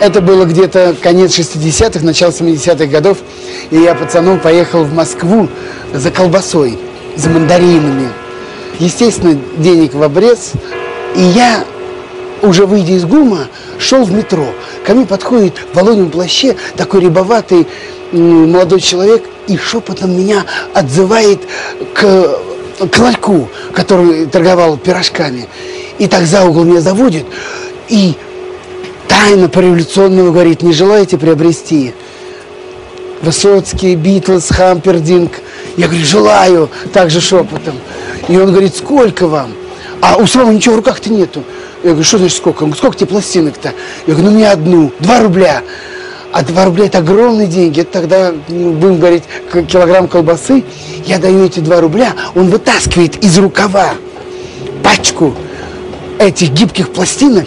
Это было где-то конец 60-х, начало 70-х годов. И я пацаном поехал в Москву за колбасой, за мандаринами. Естественно, денег в обрез. И я, уже выйдя из ГУМа, шел в метро. Ко мне подходит в волонем плаще такой рябоватый молодой человек и шепотом меня отзывает к, к ларьку, который торговал пирожками. И так за угол меня заводит и тайно по-революционному говорит, не желаете приобрести? Высоцкий, Битлз, Хампердинг. Я говорю, желаю, также шепотом. И он говорит, сколько вам? А у самого ничего в руках-то нету. Я говорю, что значит сколько? Он говорит, сколько тебе пластинок-то? Я говорю, ну мне одну, два рубля. А 2 рубля это огромные деньги. Это тогда, ну, будем говорить, килограмм колбасы. Я даю эти 2 рубля, он вытаскивает из рукава пачку этих гибких пластинок,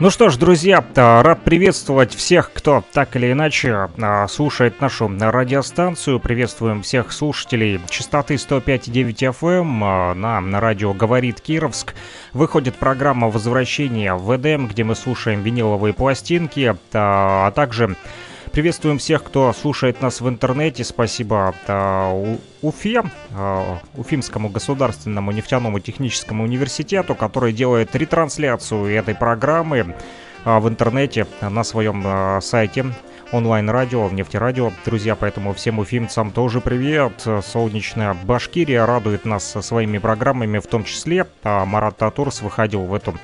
Ну что ж, друзья, рад приветствовать всех, кто так или иначе а, слушает нашу радиостанцию. Приветствуем всех слушателей частоты 105,9 FM на, на радио «Говорит Кировск». Выходит программа «Возвращение в ВДМ», где мы слушаем виниловые пластинки, а, а также Приветствуем всех, кто слушает нас в интернете. Спасибо э, Уфе, э, Уфимскому государственному нефтяному техническому университету, который делает ретрансляцию этой программы э, в интернете на своем э, сайте онлайн-радио, нефтерадио. Друзья, поэтому всем уфимцам тоже привет. Солнечная Башкирия радует нас своими программами, в том числе. Марат Татурс выходил в эту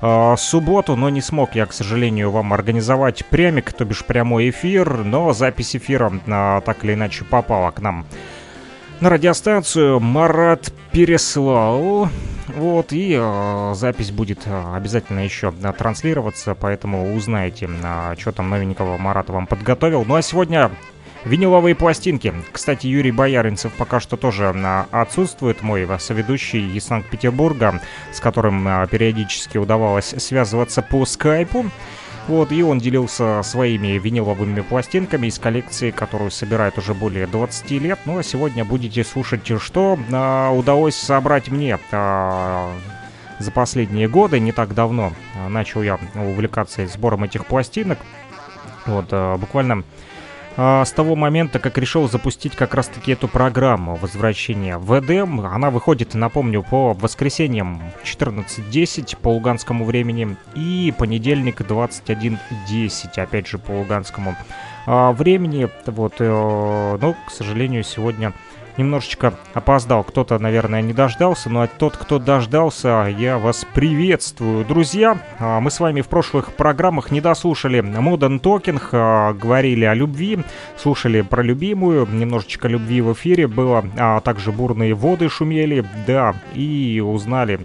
э, субботу, но не смог я, к сожалению, вам организовать прямик, то бишь прямой эфир, но запись эфира э, так или иначе попала к нам на радиостанцию. Марат переслал. Вот, и э, запись будет обязательно еще э, транслироваться, поэтому узнаете, э, что там новенького Марат вам подготовил. Ну а сегодня Виниловые пластинки. Кстати, Юрий Бояринцев пока что тоже а, отсутствует, мой соведущий из Санкт-Петербурга, с которым а, периодически удавалось связываться по скайпу. Вот, и он делился своими виниловыми пластинками из коллекции, которую собирает уже более 20 лет. Ну а сегодня будете слушать, что а, удалось собрать мне а, за последние годы, не так давно. А, начал я увлекаться сбором этих пластинок. Вот, а, буквально а, с того момента, как решил запустить как раз-таки эту программу возвращения в Эдем. Она выходит, напомню, по воскресеньям 14.10 по луганскому времени и понедельник 21.10, опять же, по луганскому а, времени. Вот, э, но, к сожалению, сегодня немножечко опоздал. Кто-то, наверное, не дождался, но тот, кто дождался, я вас приветствую. Друзья, а, мы с вами в прошлых программах не дослушали Modern Talking, а, говорили о любви, слушали про любимую, немножечко любви в эфире было, а также бурные воды шумели, да, и узнали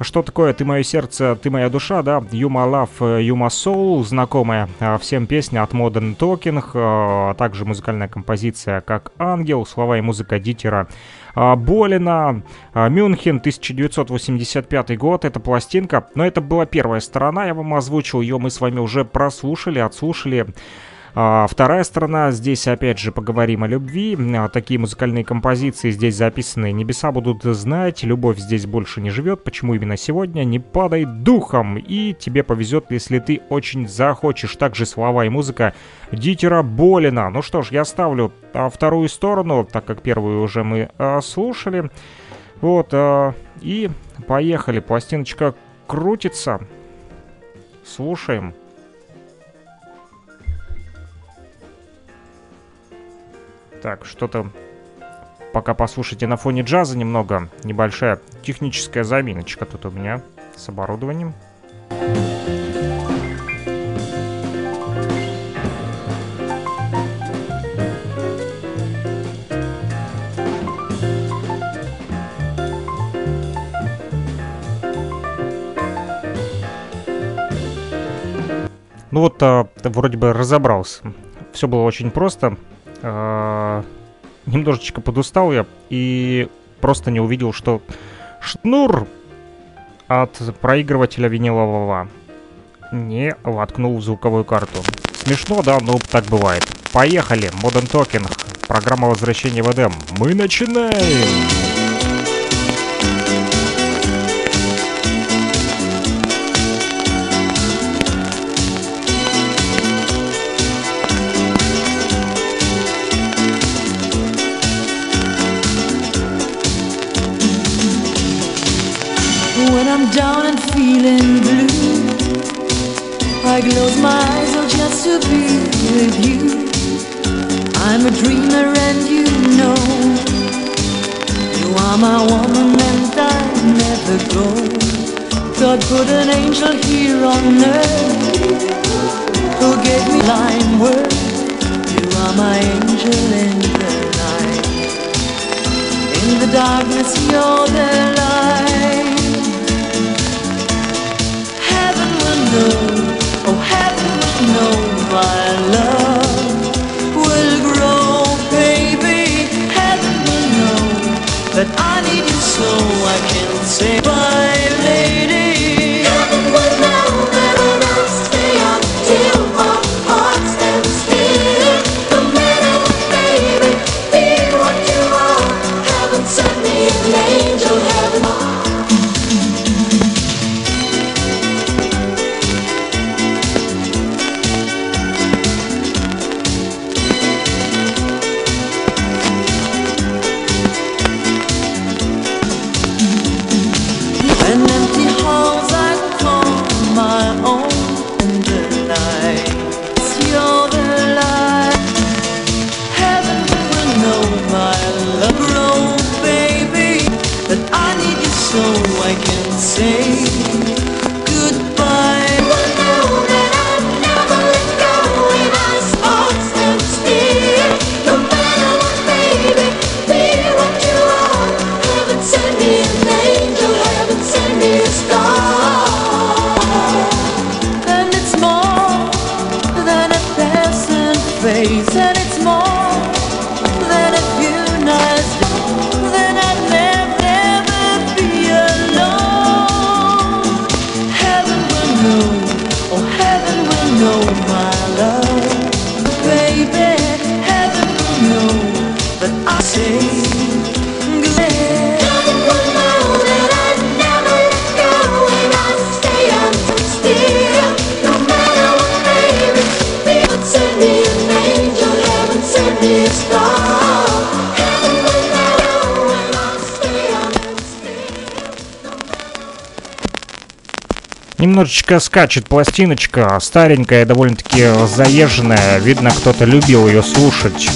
что такое? «Ты мое сердце, ты моя душа», да? «You my love, you my soul», знакомая а, всем песня от Modern Talking, а также музыкальная композиция как «Ангел», слова и музыка Дитера а, Болина, Мюнхен, 1985 год, это пластинка, но это была первая сторона, я вам озвучил ее, мы с вами уже прослушали, отслушали, а, вторая сторона, здесь опять же поговорим о любви. А, такие музыкальные композиции здесь записаны. Небеса будут знать, любовь здесь больше не живет. Почему именно сегодня? Не падай духом, и тебе повезет, если ты очень захочешь. Также слова и музыка Дитера Болина. Ну что ж, я ставлю а, вторую сторону, так как первую уже мы слушали. Вот, и поехали. Пластиночка крутится. Слушаем. Так, что-то пока послушайте на фоне джаза немного. Небольшая техническая заминочка тут у меня с оборудованием. Ну вот, а, вроде бы разобрался. Все было очень просто. А, немножечко подустал я и просто не увидел, что шнур от проигрывателя винилового не воткнул в звуковую карту. Смешно, да, но так бывает. Поехали, Modern Talking, программа возвращения в Эдем. Мы начинаем! Close my eyes just to be with you. I'm a dreamer and you know you are my woman and I never go. God put an angel here on earth who gave me line word. You are my angel in the night. In the darkness, you're the light. Heaven will know, So I can't say bye. so I can say. Немножечко скачет пластиночка, старенькая, довольно-таки заезженная. Видно, кто-то любил ее слушать.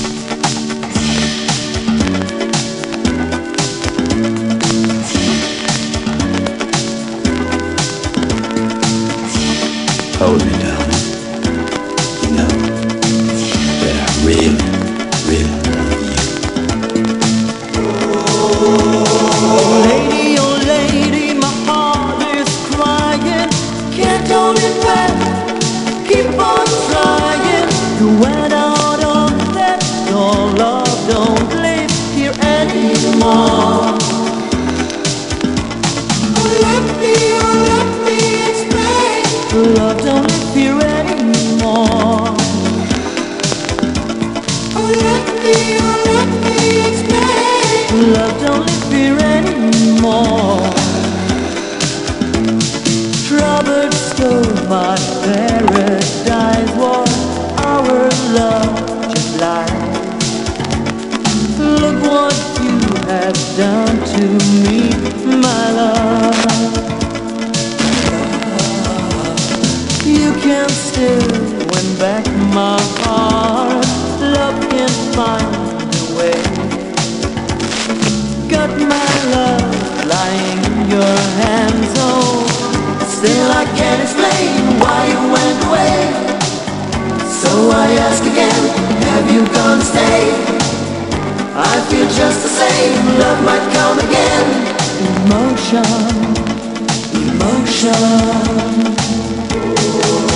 啊 you gonna stay? I feel just the same, love might come again. Emotion, emotion.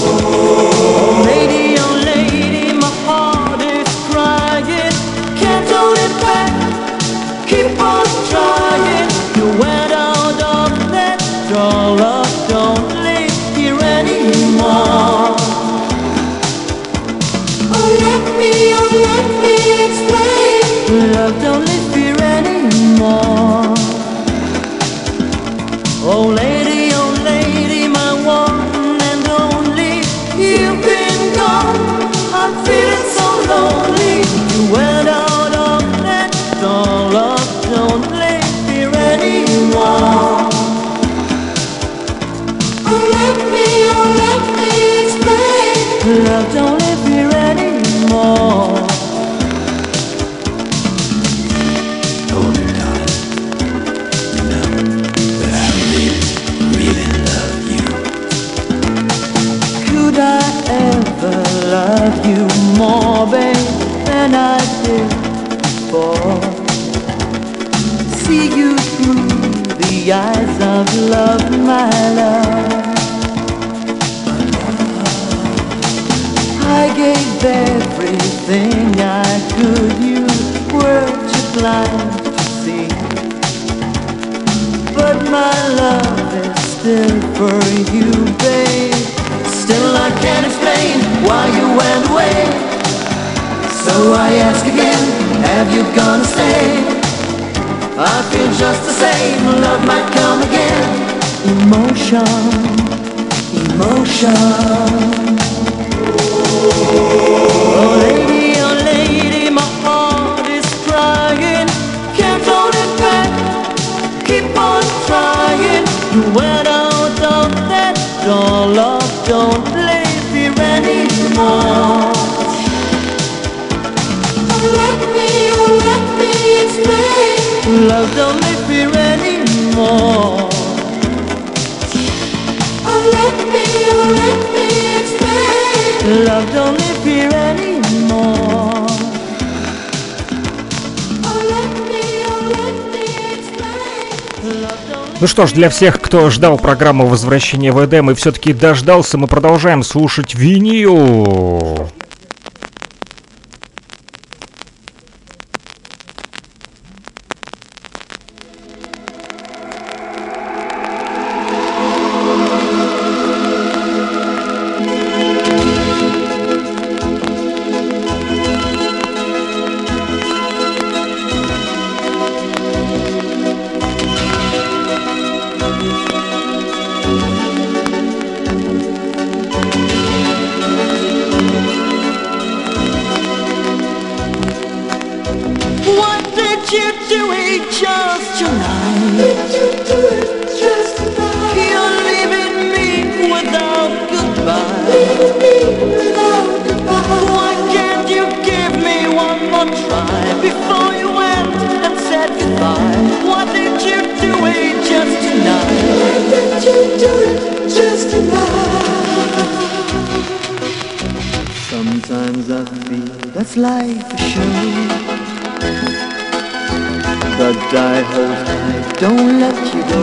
Oh, lady, Love don't live here anymore. Oh, darling, you know that I really, really love you. Could I ever love you more, babe, than I did before? See you through the eyes of love, my love. Everything I could, you were too blind to see. But my love is still for you, babe. Still I can't explain why you went away. So I ask again, have you gonna stay? I feel just the same, love might come again. Emotion, emotion. Love don't live here anymore. Love don't live here anymore. Ну что ж, для всех, кто ждал программу возвращения в Эдем и все-таки дождался, мы продолжаем слушать винил. Life for sure. But I hold tight, don't let you go.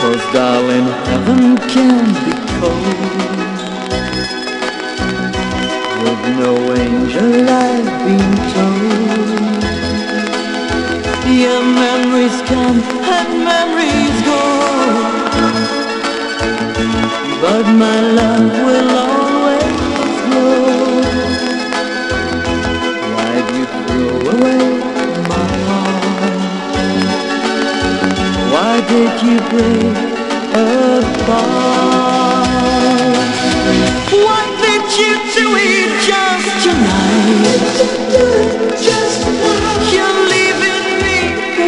Cause darling, heaven can be cold. With no angel I've been told. Yeah, memories come and memories go. But my love will always Why did you break apart? Why did you do it just tonight? You're leaving me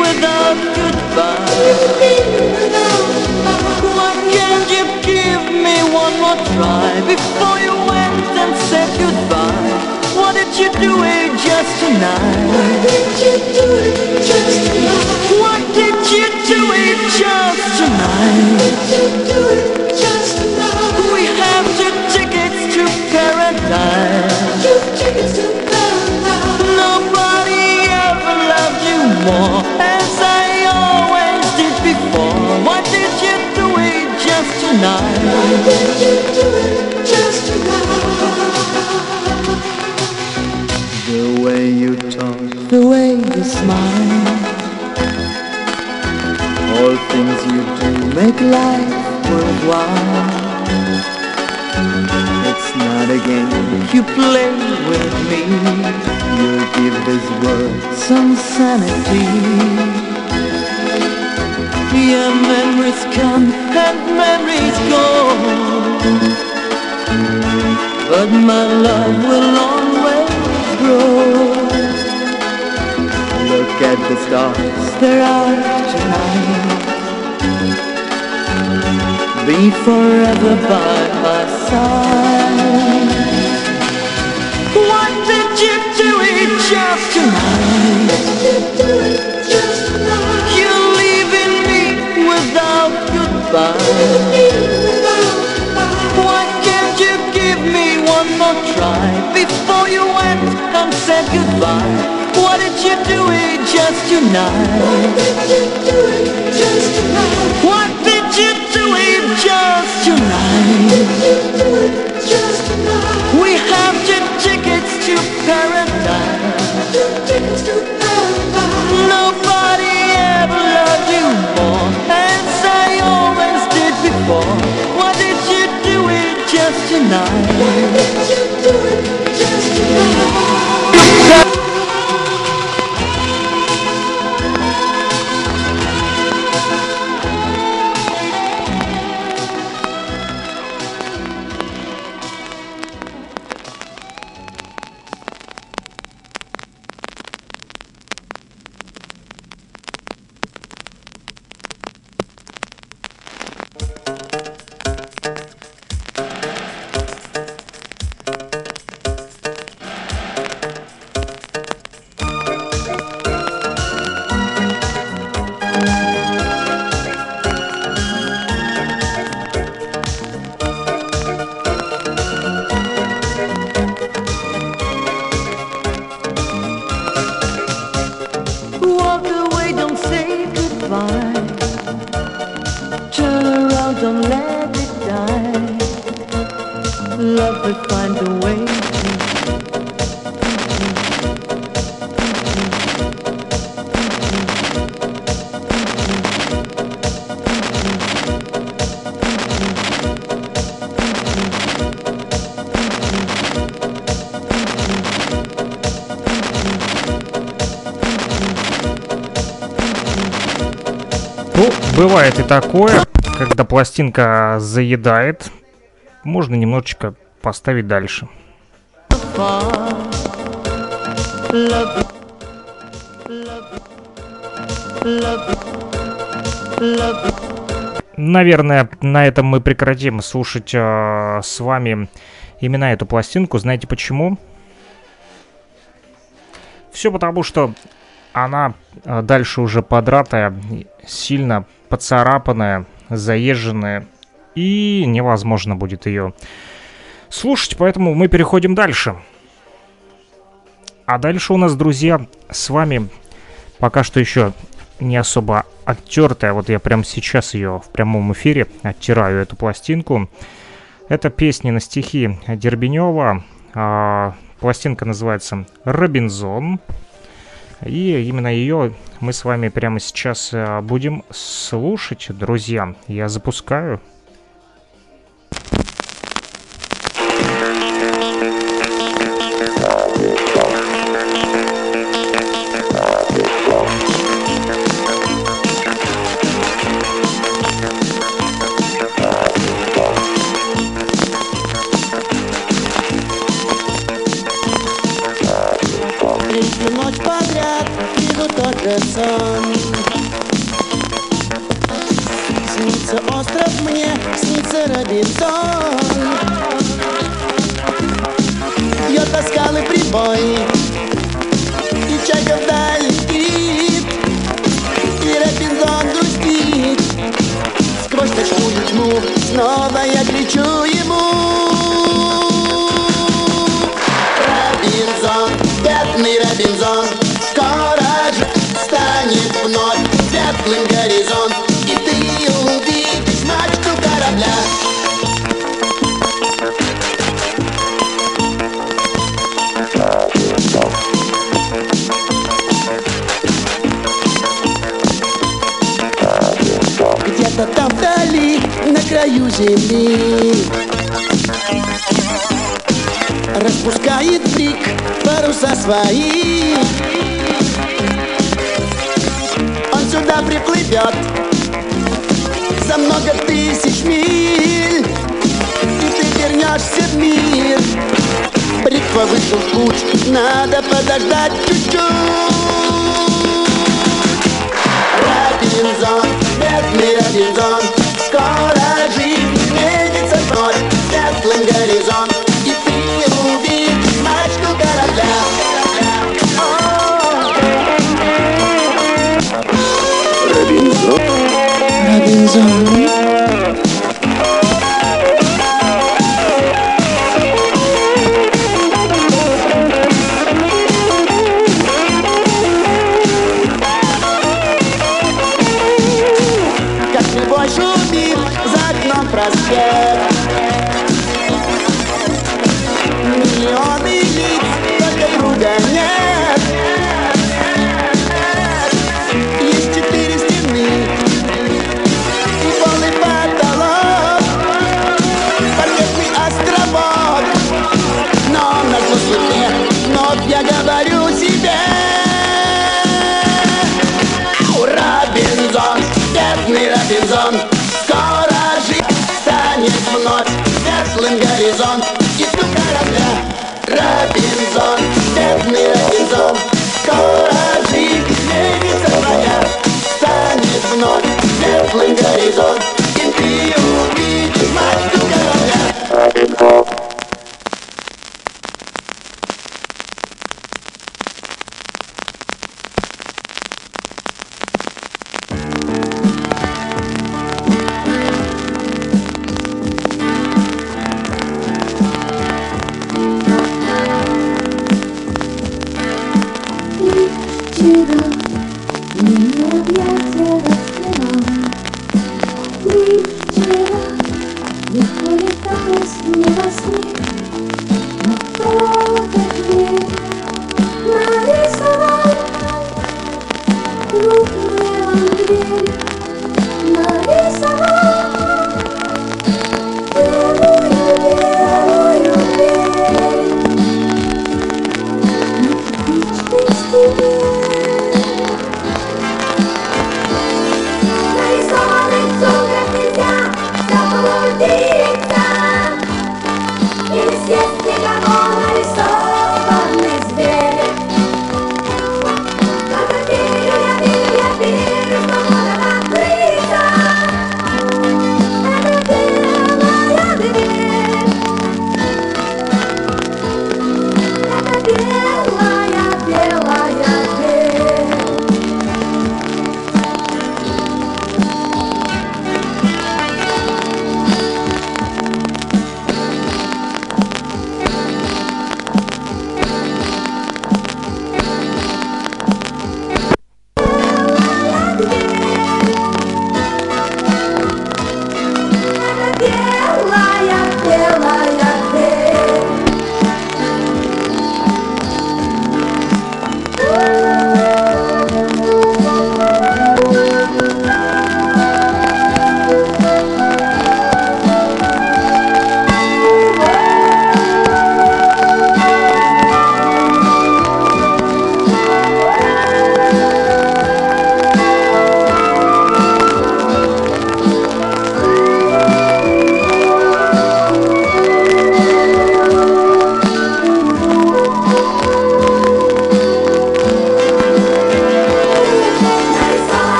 without goodbye. Why can't you give me one more try before you went and said goodbye? Why did you do it just tonight? Why did you do it just tonight? Why did before What did you do it just tonight? Make life worthwhile. It's not a game you play with me. You give this world some sanity. Your memories come and memories go. But my love will always grow. Look at the stars, they're out tonight. Be forever by my side. Why did you do it just tonight? You're leaving me without goodbye. Why can't you give me one more try before you went and said goodbye? Why did you do it just tonight? Why did you do it just tonight? To doing just tonight. Такое, когда пластинка заедает. Можно немножечко поставить дальше. Наверное, на этом мы прекратим слушать э, с вами именно эту пластинку. Знаете почему? Все потому, что она э, дальше уже подратая, сильно поцарапанная, заезженная, и невозможно будет ее слушать, поэтому мы переходим дальше. А дальше у нас, друзья, с вами пока что еще не особо оттертая. Вот я прямо сейчас ее в прямом эфире оттираю, эту пластинку. Это песни на стихи Дербенева. А, пластинка называется «Робинзон». И именно ее мы с вами прямо сейчас а, будем слушать, друзья. Я запускаю. Светлым горизонт И ты увидишь мачту корабля Где-то там вдали, на краю земли. Распускает брик паруса свои Сюда приплывет За много тысяч миль И ты вернешься в мир. Бритва вышел в путь Надо подождать чуть-чуть. Робинзон, бедный Робинзон Скоро жизнь сменится вновь Светлым горизонт Робинзон светлым горизонт И тут корабля Робинзон,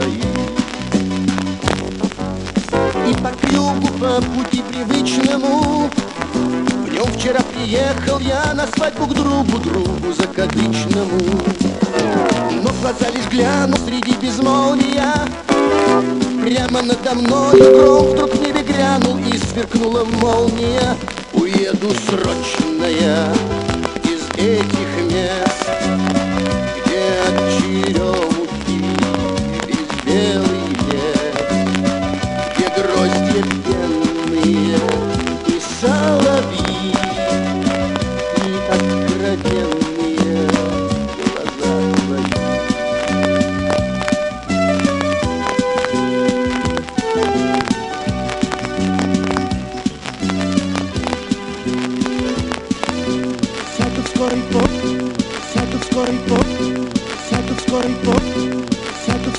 Твои и по крюку, по пути привычному В нем вчера приехал я на свадьбу к другу, другу закадычному. Но глаза лишь гляну среди безмолвия Прямо надо мной гром вдруг в небе грянул И сверкнула молния. Уеду срочно я из этих мест сяду в скорый пот, сяду в скорый пот, сяду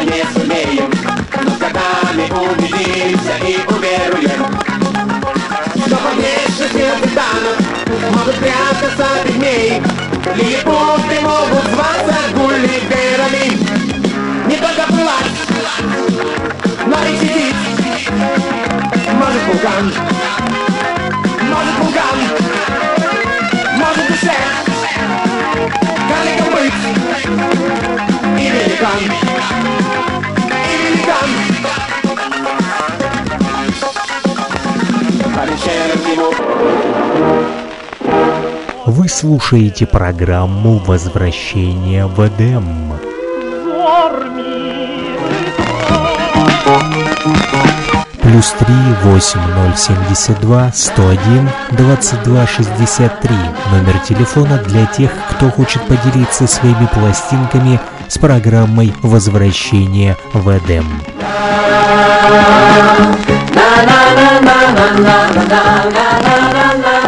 Согласиться не сумеем. Но с годами убедимся и уверуем. Что под внешностью титанов Могут прятаться пигмеи Лилипуты могут зваться гулливерами. Не только плывать, но и сидеть. Может вулкан, может вулкан великан По вечернему Вы слушаете программу «Возвращение в Эдем». Плюс три восемь ноль семьдесят два сто один двадцать два шестьдесят три. Номер телефона для тех, кто хочет поделиться своими пластинками с программой «Возвращение в Эдем». Na na na na na na na na na na